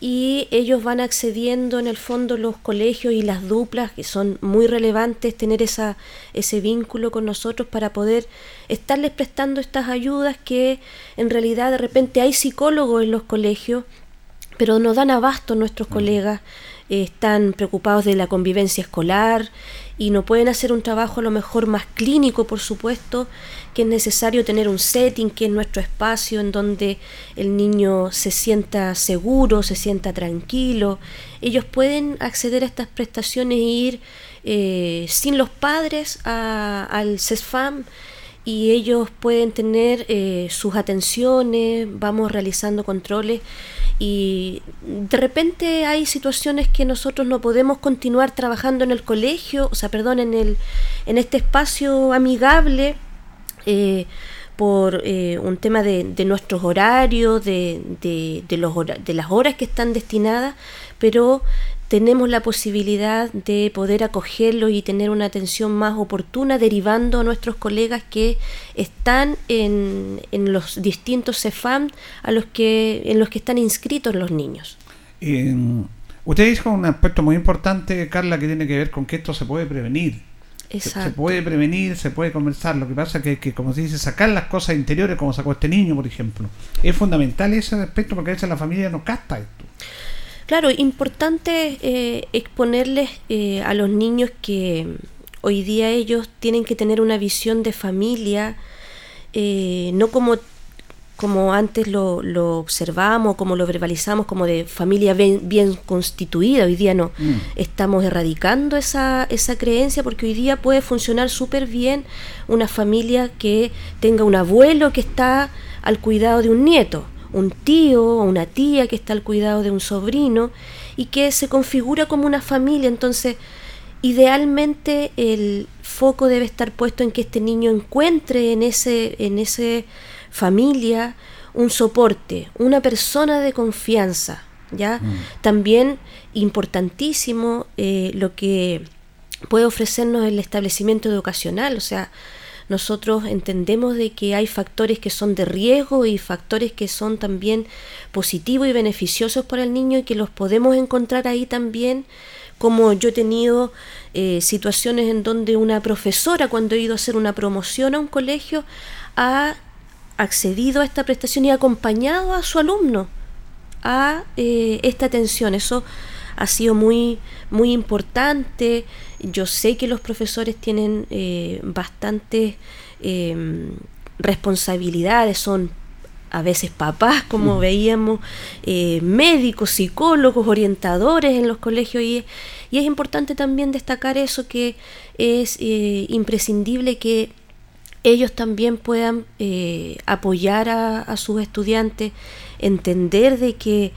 y ellos van accediendo en el fondo los colegios y las duplas que son muy relevantes tener esa, ese vínculo con nosotros para poder estarles prestando estas ayudas que en realidad de repente hay psicólogos en los colegios pero no dan abasto nuestros colegas. eh, están preocupados de la convivencia escolar y no pueden hacer un trabajo a lo mejor más clínico, por supuesto, que es necesario tener un setting, que es nuestro espacio en donde el niño se sienta seguro, se sienta tranquilo. Ellos pueden acceder a estas prestaciones e ir eh, sin los padres al CESFAM y ellos pueden tener eh, sus atenciones, vamos realizando controles y de repente hay situaciones que nosotros no podemos continuar trabajando en el colegio, o sea, perdón, en, el, en este espacio amigable eh, por eh, un tema de, de nuestros horarios, de, de, de, los, de las horas que están destinadas, pero tenemos la posibilidad de poder acogerlo y tener una atención más oportuna derivando a nuestros colegas que están en, en los distintos CEFAM a los que, en los que están inscritos los niños. usted dijo un aspecto muy importante, Carla, que tiene que ver con que esto se puede prevenir. Se, puede prevenir, se puede conversar. Lo que pasa es que, como se dice, sacar las cosas interiores, como sacó este niño, por ejemplo. Es fundamental ese aspecto porque a veces la familia no capta esto. Claro, importante eh, exponerles eh, a los niños que hoy día ellos tienen que tener una visión de familia, eh, no como, como antes lo, lo observamos, como lo verbalizamos, como de familia bien, constituida. Hoy día no. Mm. Estamos erradicando esa, esa creencia porque hoy día puede funcionar súper bien una familia que tenga un abuelo que está al cuidado de un nieto un tío o una tía que está al cuidado de un sobrino y que se configura como una familia. Entonces, idealmente el foco debe estar puesto en que este niño encuentre en ese, en ese familia un soporte, una persona de confianza. ¿ya? Mm. También importantísimo eh, lo que puede ofrecernos el establecimiento educacional, o sea, nosotros entendemos de que hay factores que son de riesgo y factores que son también positivos y beneficiosos para el niño y que los podemos encontrar ahí también como yo he tenido eh, situaciones en donde una profesora cuando he ido a hacer una promoción a un colegio ha accedido a esta prestación y ha acompañado a su alumno a eh, esta atención. Eso ha sido muy, muy importante. Yo sé que los profesores tienen eh, bastantes em, responsabilidades, son a veces papás, como veíamos, eh, médicos, psicólogos, orientadores en los colegios. Y, y, es importante también destacar eso que es eh, imprescindible que ellos también puedan apoyar a, a, sus estudiantes, entender de que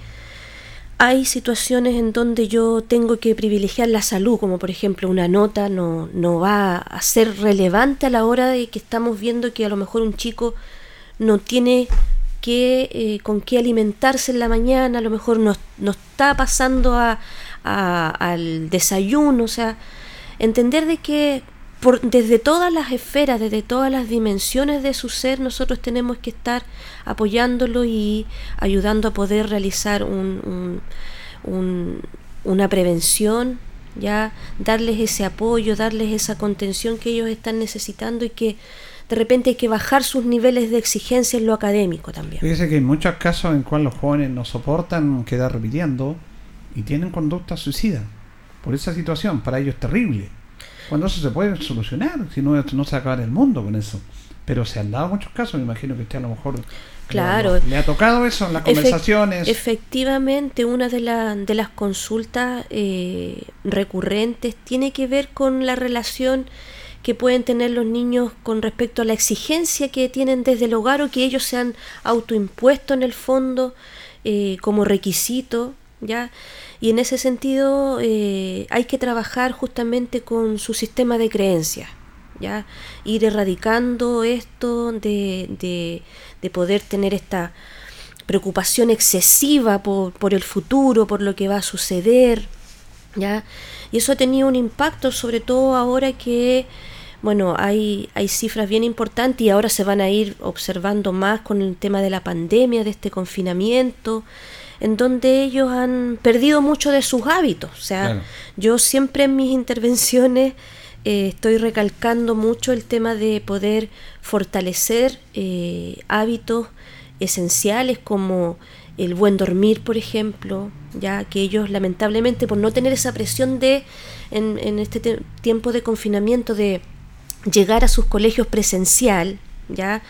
hay situaciones en donde yo tengo que privilegiar la salud, como por ejemplo una nota no, no va a ser relevante a la hora de que estamos viendo que a lo mejor un chico no tiene que, eh, con qué alimentarse en la mañana, a lo mejor no, está pasando a, al desayuno, o sea, entender de que por, desde todas las esferas, desde todas las dimensiones de su ser, nosotros tenemos que estar apoyándolo y ayudando a poder realizar un, una prevención, ya darles ese apoyo, darles esa contención que ellos están necesitando y que de repente hay que bajar sus niveles de exigencia en lo académico también. Fíjese que hay muchos casos en cuales los jóvenes no soportan quedar repitiendo y tienen conducta suicida por esa situación. Para ellos es terrible. Cuando eso se puede solucionar, si no, no se acaba el mundo con eso. Pero se han dado muchos casos, me imagino que usted a lo mejor Claro. ¿Le ha tocado eso en las conversaciones? efectivamente, una de, de las consultas eh, recurrentes tiene que ver con la relación que pueden tener los niños con respecto a la exigencia que tienen desde el hogar o que ellos se han autoimpuesto en el fondo eh, como requisito, ¿ya? Y en ese sentido eh, hay que trabajar justamente con su sistema de creencias, ¿ya? Ir erradicando esto de, de, poder tener esta preocupación excesiva por, por el futuro, por lo que va a suceder, ¿ya? Y eso ha tenido un impacto sobre todo ahora que bueno, hay, hay cifras bien importantes y ahora se van a ir observando más con el tema de la pandemia, de este confinamiento, en donde ellos han perdido mucho de sus hábitos. O sea, yo siempre en mis intervenciones eh, estoy recalcando mucho el tema de poder fortalecer eh, hábitos esenciales como el buen dormir, por ejemplo, ya que ellos lamentablemente por no tener esa presión de en, en este tiempo de confinamiento de llegar a sus colegios presencial, ya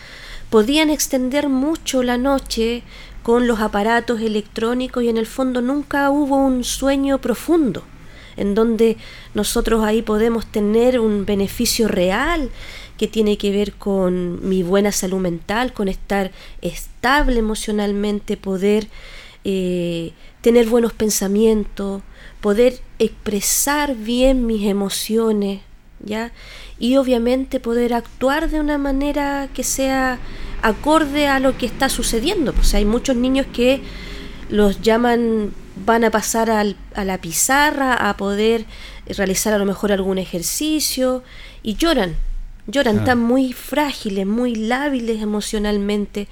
podían extender mucho la noche con los aparatos electrónicos y en el fondo nunca hubo un sueño profundo en donde nosotros ahí podemos tener un beneficio real que tiene que ver con mi buena salud mental, con estar estable emocionalmente, poder eh, tener buenos pensamientos, poder expresar bien mis emociones, ¿ya? y obviamente poder actuar de una manera que sea acorde a lo que está sucediendo. Pues hay muchos niños que los llaman, van a pasar al, a la pizarra a poder realizar a lo mejor algún ejercicio y lloran, lloran, están muy frágiles, muy lábiles emocionalmente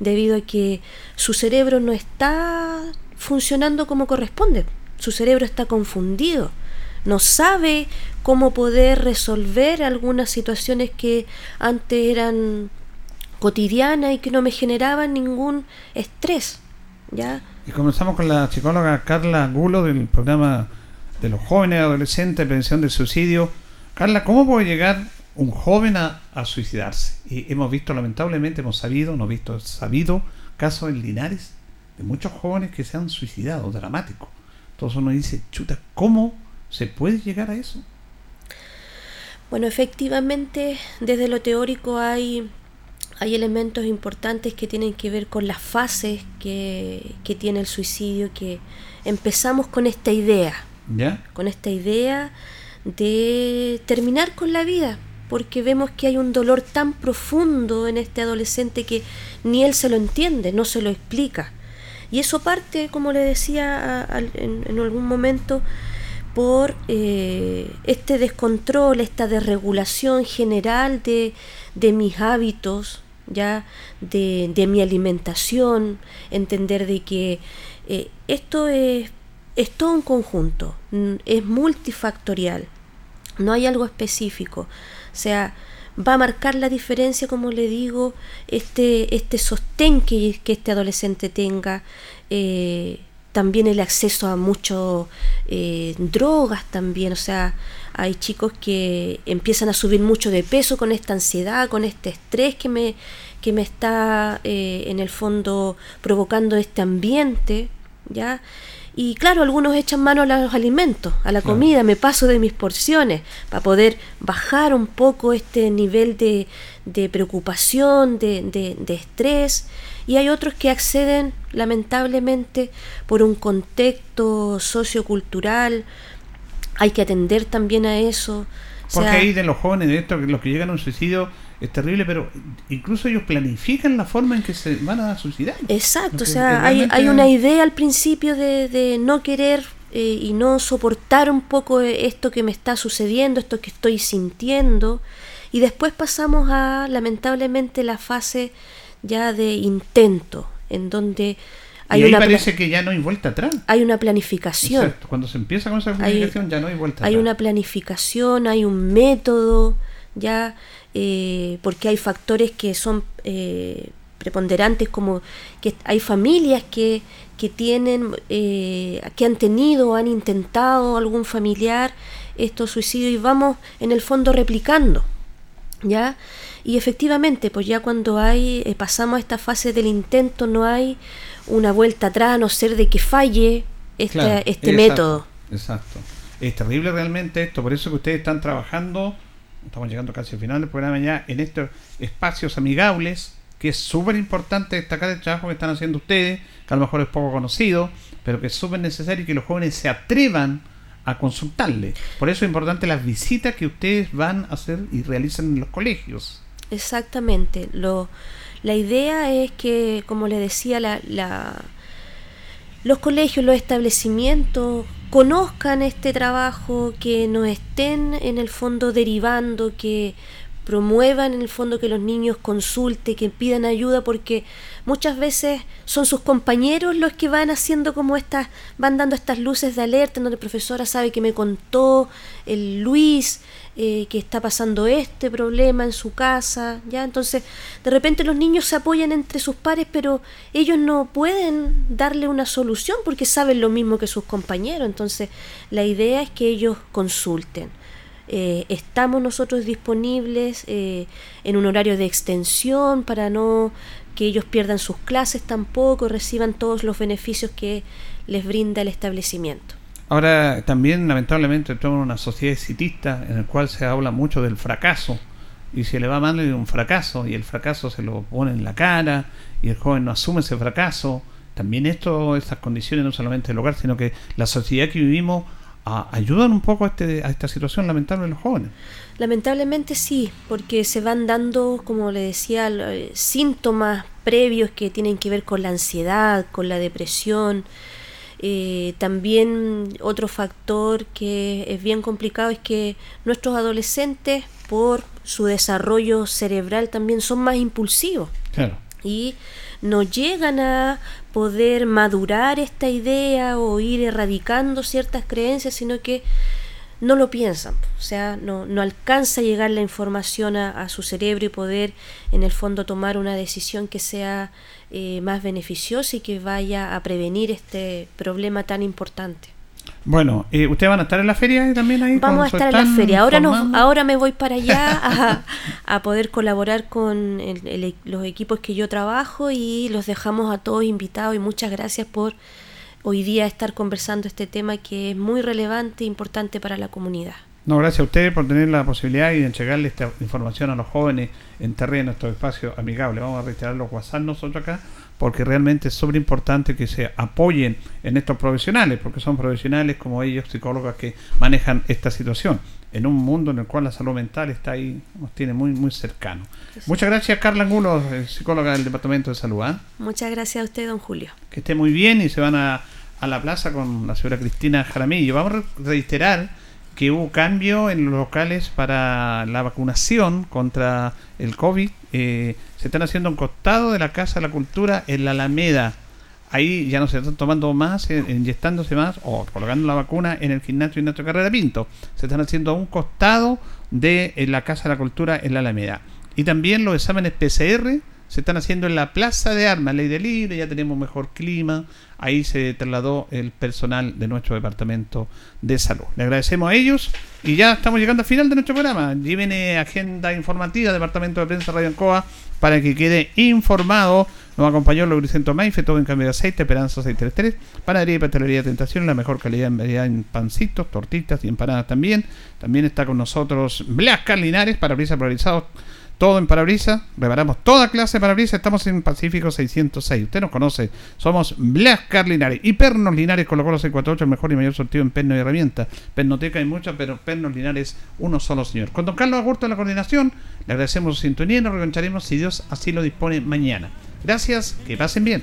debido a que su cerebro no está funcionando como corresponde, su cerebro está confundido. No sabe cómo poder resolver algunas situaciones que antes eran cotidianas y que no me generaban ningún estrés. ¿ya? Y comenzamos con la psicóloga Carla Gulo del programa de los jóvenes adolescentes, prevención del suicidio. Carla, ¿cómo puede llegar un joven a, suicidarse? Y hemos visto, lamentablemente, hemos sabido, no visto, sabido casos en Linares de muchos jóvenes que se han suicidado, dramático. Entonces uno dice, chuta, ¿cómo ¿Se puede llegar a eso? Bueno, efectivamente, desde lo teórico hay, hay elementos importantes que tienen que ver con las fases que, que tiene el suicidio, que empezamos con esta idea, ¿Ya? con esta idea de terminar con la vida, porque vemos que hay un dolor tan profundo en este adolescente que ni él se lo entiende, no se lo explica. Y eso parte, como le decía en, en algún momento, por eh, este descontrol, esta desregulación general de, de mis hábitos, ya de, de, mi alimentación, entender de que eh, esto es, es todo un conjunto, es multifactorial, no hay algo específico. O sea, va a marcar la diferencia, como le digo, este, este sostén que, que este adolescente tenga, eh, también el acceso a mucho eh, drogas también, o sea, hay chicos que empiezan a subir mucho de peso con esta ansiedad, con este estrés que me, que me está eh, en el fondo provocando este ambiente, ¿ya? Y claro, algunos echan mano a los alimentos, a la comida, me paso de mis porciones para poder bajar un poco este nivel de, de preocupación, de, de, de estrés y hay otros que acceden lamentablemente por un contexto sociocultural, hay que atender también a eso. Porque ahí de los jóvenes, de estos, los que llegan a un suicidio, es terrible, pero incluso ellos planifican la forma en que se van a suicidar. Exacto, o sea, hay, hay, una idea al principio de, de no querer eh, y no soportar un poco esto que me está sucediendo, esto que estoy sintiendo. Y después pasamos a, lamentablemente, la fase ya de intento, en donde hay y ahí parece que ya no hay vuelta atrás. Hay una planificación. Cuando se empieza con esa planificación ya no hay vuelta atrás. Hay una planificación, hay un método, ya, eh, porque hay factores que son eh, preponderantes, como que hay familias que, que tienen, eh, que han tenido, han intentado algún familiar estos suicidios y vamos en el fondo replicando, ¿ya? Y efectivamente, pues ya cuando hay, pasamos a esta fase del intento, no hay una vuelta atrás a no ser de que falle este, este método. Exacto. Es terrible realmente esto, por eso que ustedes están trabajando, estamos llegando casi al final del programa ya, en estos espacios amigables, que es súper importante destacar el trabajo que están haciendo ustedes, que a lo mejor es poco conocido, pero que es súper necesario que los jóvenes se atrevan a consultarle. Por eso es importante las visitas que ustedes van a hacer y realizan en los colegios. Exactamente. Lo, la idea es que, como le decía, la, la, los colegios, los establecimientos conozcan este trabajo, que nos estén en el fondo derivando, que promuevan en el fondo que los niños consulten, que pidan ayuda, porque muchas veces son sus compañeros los que van haciendo como estas, van dando estas luces de alerta, donde la profesora sabe que me contó el Luis, eh, que está pasando este problema en su casa, ¿ya? Entonces, de repente los niños se apoyan entre sus pares, pero ellos no pueden darle una solución porque saben lo mismo que sus compañeros. Entonces, la idea es que ellos consulten. Eh, estamos nosotros disponibles eh, en un horario de extensión para no que ellos pierdan sus clases tampoco, reciban todos los beneficios que les brinda el establecimiento. Ahora también lamentablemente estamos en una sociedad exitista en la cual se habla mucho del fracaso y si le va mal un fracaso y el fracaso se lo pone en la cara y el joven no asume ese fracaso. También esto, estas condiciones no solamente del hogar, sino que la sociedad que vivimos ayudan un poco a, este, a esta situación lamentable de los jóvenes. Lamentablemente sí, porque se van dando, como le decía, eh, síntomas previos que tienen que ver con la ansiedad, con la depresión, eh, también otro factor que es bien complicado es que nuestros adolescentes, por su desarrollo cerebral, también son más impulsivos. Y no llegan a poder madurar esta idea o ir erradicando ciertas creencias, sino que no lo piensan, o sea, no, no alcanza a llegar la información a, su cerebro y poder en el fondo tomar una decisión que sea eh, más beneficiosa y que vaya a prevenir este problema tan importante. Bueno, eh, ¿ustedes van a estar en la feria también ahí? Vamos a estar en la feria. Ahora, no, ahora me voy para allá a, poder colaborar con los equipos que yo trabajo y los dejamos a todos invitados y muchas gracias por hoy día estar conversando este tema que es muy relevante e importante para la comunidad. No, gracias a ustedes por tener la posibilidad de entregarle esta información a los jóvenes en terreno, estos espacios amigables. Vamos a retirar los WhatsApp nosotros acá, porque realmente es súper importante que se apoyen en estos profesionales, porque son profesionales como ellos, psicólogas que manejan esta situación en un mundo en el cual la salud mental está ahí, nos tiene muy, muy cercano. Muchas gracias, Carla Angulo, psicóloga del Departamento de Salud. ¿ah? Muchas gracias a usted, don Julio. Que esté muy bien y se van a, a la plaza con la señora Cristina Jaramillo. Vamos a reiterar que hubo cambio en los locales para la vacunación contra el COVID. Eh, se están haciendo un costado de la Casa de la Cultura en la Alameda ahí ya no se están tomando más, eh, inyectándose más o colocando la vacuna en el gimnasio nuestra Carrera Pinto. Se están haciendo a un costado de la Casa de la Cultura en la Alameda. Y también los exámenes PCR se están haciendo en la Plaza de Armas, Ley de Libre, ya tenemos mejor clima. Ahí se trasladó el personal de nuestro departamento de salud. Le agradecemos a ellos y ya estamos llegando al final de nuestro programa. Allí viene agenda informativa, Departamento de Prensa Radio Ancoa, para que quede informado nos acompañó Lubricento Maife, todo en cambio de aceite, Esperanza 633, panadería y pastelería Tentación, la mejor calidad en variedad en pancitos, tortitas y empanadas también. También está con nosotros Blas Carlinares, parabrisas polarizados, todo en parabrisas. Reparamos toda clase de parabrisas, estamos en Pacífico 606. Usted nos conoce, somos Blas Carlinares y Pernos Linares colocó los 648, el mejor y mayor sortido en perno y herramientas. Pernoteca hay muchas, pero Pernos Linares uno solo, señor. Con don Carlos Agurto en la coordinación, le agradecemos su sintonía y nos reenconcharemos si Dios así lo dispone mañana. Gracias, que pasen bien.